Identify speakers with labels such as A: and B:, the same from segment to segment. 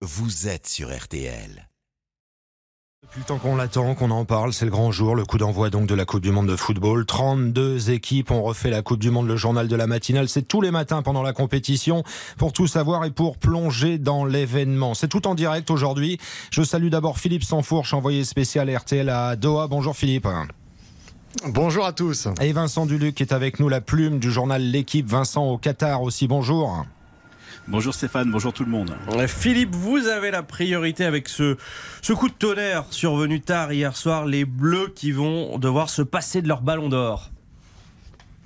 A: vous êtes sur RTL.
B: Depuis le temps qu'on l'attend, qu'on en parle, c'est le grand jour, le coup d'envoi donc de la Coupe du Monde de football. 32 équipes ont refait la Coupe du Monde, le journal de la matinale. C'est tous les matins pendant la compétition pour tout savoir et pour plonger dans l'événement. C'est tout en direct aujourd'hui. Je salue d'abord Philippe Sanfourche, envoyé spécial RTL à Doha. Bonjour Philippe.
C: Bonjour à tous.
B: Et Vincent Duluc est avec nous, la plume du journal L'équipe. Vincent au Qatar aussi, bonjour.
D: Bonjour Stéphane, bonjour tout le monde.
E: Philippe, vous avez la priorité avec ce, coup de tonnerre survenu tard hier soir, les Bleus qui vont devoir se passer de leur ballon d'or.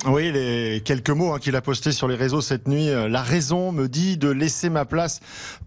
C: Oui, les quelques mots hein, qu'il a postés sur les réseaux cette nuit. Euh, la raison me dit de laisser ma place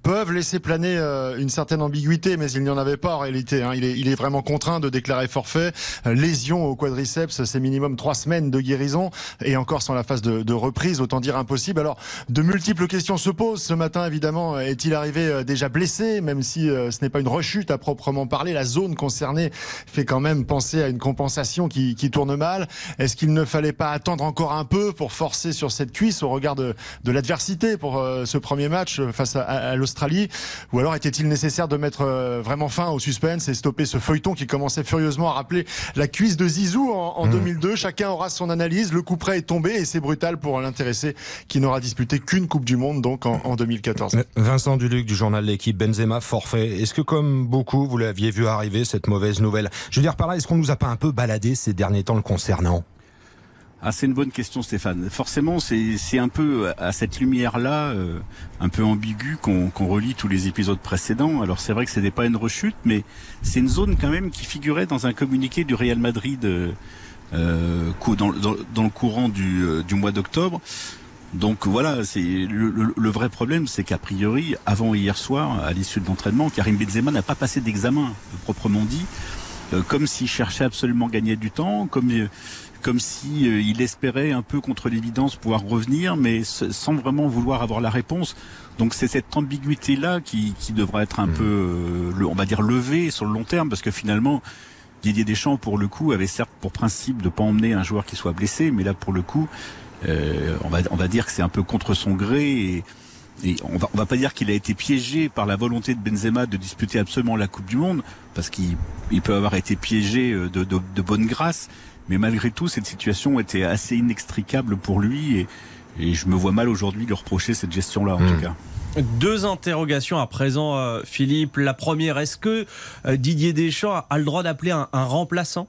C: peuvent laisser planer euh, une certaine ambiguïté, mais il n'y en avait pas en réalité. Hein. Il, est, il est vraiment contraint de déclarer forfait. Euh, lésion au quadriceps, c'est minimum trois semaines de guérison et encore sans la phase de, de, reprise, autant dire impossible. Alors, de multiples questions se posent ce matin. Évidemment, est-il arrivé déjà blessé, même si ce n'est pas une rechute à proprement parler. La zone concernée fait quand même penser à une compensation qui, qui tourne mal. Est-ce qu'il ne fallait pas attendre encore un peu pour forcer sur cette cuisse au regard de, de l'adversité pour euh, ce premier match face à, à l'Australie Ou alors était-il nécessaire de mettre euh, vraiment fin au suspense et stopper ce feuilleton qui commençait furieusement à rappeler la cuisse de Zizou en, en 2002 mmh. Chacun aura son analyse. Le coup près est tombé et c'est brutal pour l'intéressé qui n'aura disputé qu'une Coupe du Monde donc en, en 2014.
B: Vincent Duluc du journal L'équipe Benzema forfait. Est-ce que comme beaucoup vous l'aviez vu arriver cette mauvaise nouvelle? Je veux dire par là, est-ce qu'on nous a pas un peu baladé ces derniers temps le concernant?
D: Ah, c'est une bonne question, Stéphane. Forcément, c'est un peu à cette lumière-là, euh, un peu ambiguë, qu'on relie tous les épisodes précédents. Alors, c'est vrai que c'était pas une rechute, mais c'est une zone quand même qui figurait dans un communiqué du Real Madrid euh, dans, dans, le courant du, euh, mois d'octobre. Donc voilà, le, le, vrai problème, c'est qu'a priori, avant hier soir, à l'issue de l'entraînement, Karim Benzema n'a pas passé d'examen proprement dit, euh, comme s'il cherchait absolument gagner du temps, comme comme si euh, il espérait un peu contre l'évidence pouvoir revenir, mais sans vraiment vouloir avoir la réponse. Donc c'est cette ambiguïté là qui, qui devra être un mmh. peu, euh, le, on va dire, levée sur le long terme, parce que finalement. Didier Deschamps, pour le coup, avait certes pour principe de pas emmener un joueur qui soit blessé, mais là, pour le coup, euh, on va on va dire que c'est un peu contre son gré et, et on va on va pas dire qu'il a été piégé par la volonté de Benzema de disputer absolument la Coupe du Monde, parce qu'il il peut avoir été piégé de, de, de bonne grâce, mais malgré tout, cette situation était assez inextricable pour lui et, et je me vois mal aujourd'hui lui reprocher cette gestion-là, en mmh. tout cas.
E: Deux interrogations à présent, euh, Philippe. La première, est-ce que euh, Didier Deschamps a le droit d'appeler un, un remplaçant?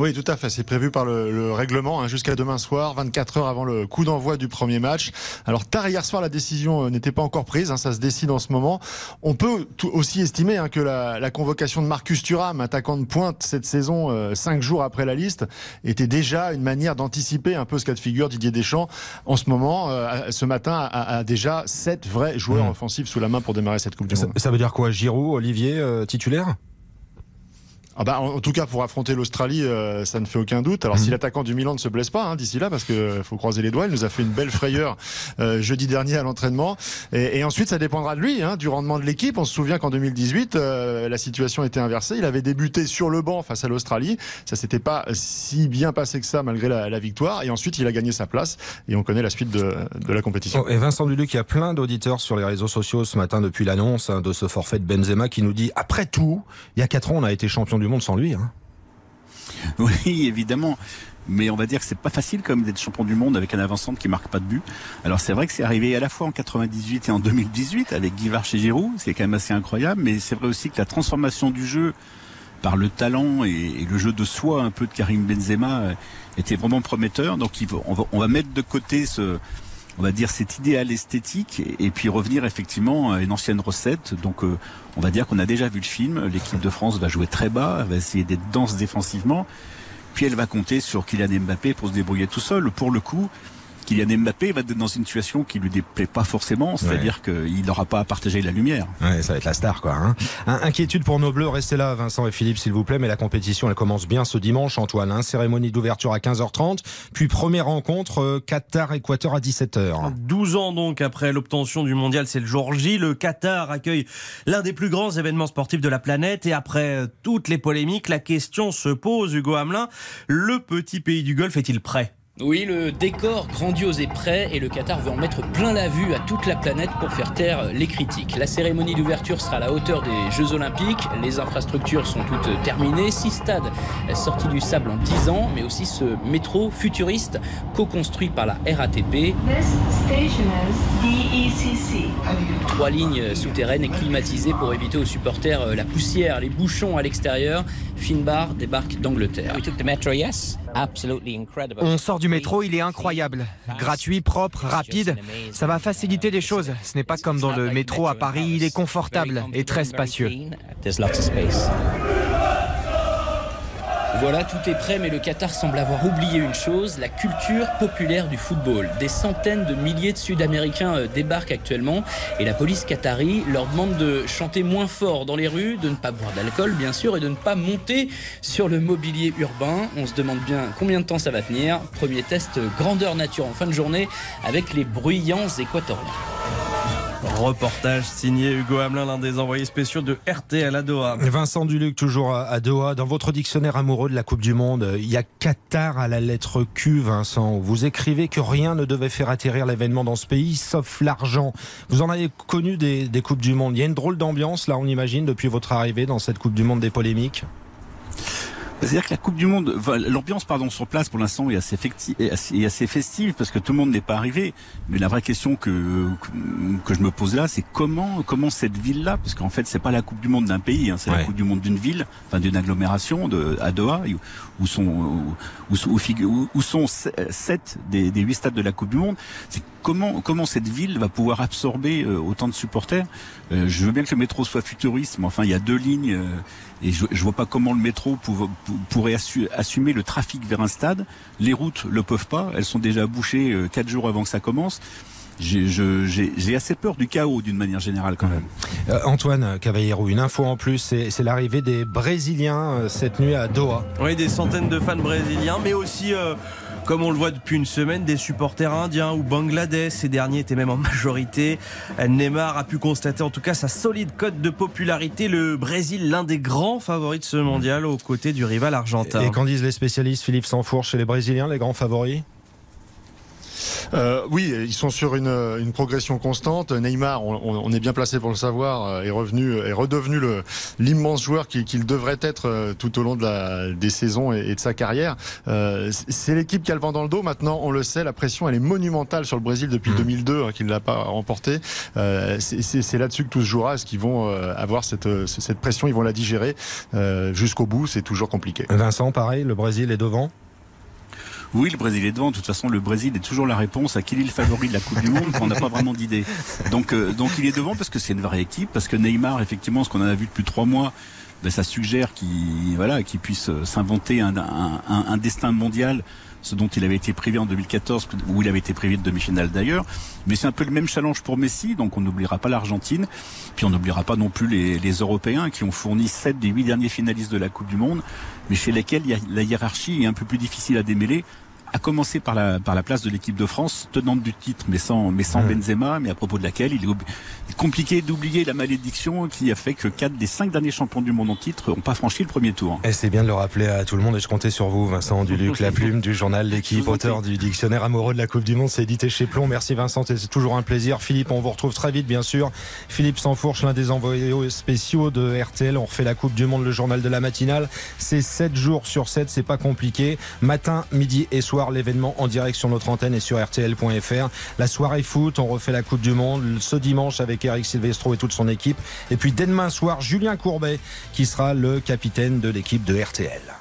C: Oui, tout à fait. C'est prévu par le, le règlement hein, jusqu'à demain soir, 24 heures avant le coup d'envoi du premier match. Alors tard hier soir, la décision euh, n'était pas encore prise. Hein, ça se décide en ce moment. On peut aussi estimer hein, que la, la, convocation de Marcus Thuram, attaquant de pointe cette saison, euh, cinq jours après la liste, était déjà une manière d'anticiper un peu ce cas de figure. Didier Deschamps, en ce moment, euh, ce matin, a, a, déjà sept vrais joueurs mmh. offensifs sous la main pour démarrer cette Coupe du Monde.
B: Ça veut dire quoi? Giroud, Olivier, titulaire?
C: Ah bah, en, tout cas, pour affronter l'Australie, euh, ça ne fait aucun doute. Alors, mmh. si l'attaquant du Milan ne se blesse pas hein, d'ici là, parce qu'il euh, faut croiser les doigts, il nous a fait une belle frayeur euh, jeudi dernier à l'entraînement. Et, et, ensuite, ça dépendra de lui, hein, du rendement de l'équipe. On se souvient qu'en 2018, euh, la situation était inversée. Il avait débuté sur le banc face à l'Australie. Ça s'était pas si bien passé que ça, malgré la, la, victoire. Et ensuite, il a gagné sa place. Et on connaît la suite de, de la compétition.
B: Oh, et Vincent Duluc, il y a plein d'auditeurs sur les réseaux sociaux ce matin depuis l'annonce hein, de ce forfait de Benzema qui nous dit après tout, il y a 4 ans, on a été champion du sans lui. Hein.
D: Oui, évidemment. Mais on va dire que c'est pas facile comme d'être champion du monde avec un avançant qui marque pas de but. Alors c'est vrai que c'est arrivé à la fois en 98 et en 2018 avec Guy Varche et Giroud, c'est quand même assez incroyable. Mais c'est vrai aussi que la transformation du jeu par le talent et, le jeu de soi un peu de Karim Benzema euh, était vraiment prometteur. Donc on va mettre de côté ce, on va dire cet idéal esthétique et, puis revenir effectivement à une ancienne recette. Donc euh, on va dire qu'on a déjà vu le film. L'équipe de France va jouer très bas, elle va essayer d'être dense défensivement. Puis elle va compter sur Kylian Mbappé pour se débrouiller tout seul. Pour le coup, Kylian Mbappé va être dans une situation qui lui déplaît pas forcément, c'est-à-dire ouais. qu'il n'aura pas à partager la lumière.
B: Ouais, ça va être la star, quoi. Hein. Inquiétude pour nos bleus, restez là, Vincent et Philippe, s'il vous plaît, mais la compétition, elle commence bien ce dimanche, Antoine. Hein. Cérémonie d'ouverture à 15h30, puis première rencontre, euh, Qatar-Équateur à 17h.
E: 12 ans donc après l'obtention du mondial, c'est le jour J. Le Qatar accueille l'un des plus grands événements sportifs de la planète, et après euh, toutes les polémiques, la question se pose, Hugo Hamelin, le petit pays du Golfe est-il prêt?
F: Oui, le décor grandiose est prêt et le Qatar veut en mettre plein la vue à toute la planète pour faire taire les critiques. La cérémonie d'ouverture sera à la hauteur des Jeux Olympiques. Les infrastructures sont toutes terminées. Six stades sortis du sable en 10 ans, mais aussi ce métro futuriste co-construit par la RATP. Trois lignes souterraines et climatisées pour éviter aux supporters la poussière, les bouchons à l'extérieur. Finbar débarque d'Angleterre.
G: On sort du métro, il est incroyable. Gratuit, propre, rapide. Ça va faciliter des choses. Ce n'est pas comme dans le métro à Paris, il est confortable et très spacieux.
F: Voilà, tout est prêt, mais le Qatar semble avoir oublié une chose, la culture populaire du football. Des centaines de milliers de Sud-Américains euh, débarquent actuellement et la police qatari leur demande de chanter moins fort dans les rues, de ne pas boire d'alcool bien sûr et de ne pas monter sur le mobilier urbain. On se demande bien combien de temps ça va tenir. Premier test euh, grandeur nature en fin de journée avec les bruyants équatoriens.
E: Reportage signé Hugo Hamelin, l'un des envoyés spéciaux de RTL à Doha.
B: Vincent Duluc, toujours à Doha. Dans votre dictionnaire amoureux de la Coupe du Monde, il y a Qatar à la lettre Q, Vincent. Vous écrivez que rien ne devait faire atterrir l'événement dans ce pays, sauf l'argent. Vous en avez connu des, des Coupes du Monde. Il y a une drôle d'ambiance, là, on imagine, depuis votre arrivée dans cette Coupe du Monde des polémiques
D: c'est-à-dire que la Coupe du Monde, l'ambiance pardon sur place pour l'instant est assez, est assez festive parce que tout le monde n'est pas arrivé. Mais la vraie question que que je me pose là, c'est comment comment cette ville-là, parce qu'en fait c'est pas la Coupe du Monde d'un pays, hein, c'est la Coupe du Monde d'une ville, enfin d'une agglomération de à Doha où sont où, où, où sont sept des, des huit stades de la Coupe du Monde. C'est comment comment cette ville va pouvoir absorber euh, autant de supporters? Euh, Je veux bien que le métro soit futuriste, mais enfin il y a deux lignes euh, et je, je vois pas comment le métro pourrait assumer le trafic vers un stade. Les routes le peuvent pas, elles sont déjà bouchées quatre jours avant que ça commence j'ai assez peur du chaos d'une manière générale quand même.
B: Antoine Cavallero, une info en plus, c'est l'arrivée des Brésiliens cette nuit à Doha.
E: Oui, des centaines de fans brésiliens, mais aussi comme on le voit depuis une semaine, des supporters indiens ou bangladais. Ces derniers étaient même en majorité. Neymar a pu constater en tout cas sa solide cote de popularité. Le Brésil, l'un des grands favoris de ce mondial aux côtés du rival argentin.
B: Et qu'en disent les spécialistes Philippe Sanfourche chez les Brésiliens, les grands favoris?
C: Euh, oui, ils sont sur une, une progression constante. Neymar, on, on, est bien placé pour le savoir, euh, est revenu, est redevenu l'immense joueur qu'il devrait être euh, tout au long de la, des saisons et, de sa carrière. Euh, c'est l'équipe qui a le vent dans le dos. Maintenant, on le sait, la pression elle est monumentale sur le Brésil depuis 2002 mmh. hein, qu'il ne l'a pas remporté. Euh, c'est là-dessus que tout se jouera. Est-ce qu'ils vont avoir cette, cette pression Ils vont la digérer jusqu'au bout. C'est toujours compliqué.
B: Vincent, pareil, le Brésil est devant?
D: Oui, le Brésil est devant. De toute façon, le Brésil est toujours la réponse à qui est le favori de la Coupe du Monde on n'a pas vraiment d'idée. Donc, euh, donc il est devant parce que c'est une vraie équipe, parce que Neymar, effectivement, ce qu'on en a vu depuis trois mois, ben, ça suggère qu'il voilà, puisse euh, s'inventer un, un, destin mondial ce dont il avait été privé en 2014, où il avait été privé de demi-finale d'ailleurs. Mais c'est un peu le même challenge pour Messi, donc on n'oubliera pas l'Argentine, puis on n'oubliera pas non plus les, les, Européens qui ont fourni sept des huit derniers finalistes de la Coupe du Monde, mais chez lesquels la hiérarchie est un peu plus difficile à démêler à commencer par la, par la place de l'équipe de France, tenante du titre, mais sans, mais sans Benzema, mais à propos de laquelle il est compliqué d'oublier la malédiction qui a fait que quatre des cinq derniers champions du monde en titre n'ont pas franchi le premier tour.
B: Et c'est bien de le rappeler à tout le monde, et je comptais sur vous, Vincent Duluc, la plume du journal L'équipe, auteur du dictionnaire amoureux de la Coupe du Monde, c'est édité chez Plomb. Merci Vincent, c'est toujours un plaisir. Philippe, on vous retrouve très vite, bien sûr. Philippe Sansfourche, l'un des envoyés spéciaux de RTL. On refait la Coupe du Monde, le journal de la matinale. C'est 7 jours sur 7, c'est pas compliqué. Matin, midi et soir, l'événement en direct sur notre antenne et sur RTL.fr. La soirée foot, on refait la Coupe du Monde ce dimanche avec Eric Silvestro et toute son équipe. Et puis dès demain soir, Julien Courbet qui sera le capitaine de l'équipe de RTL.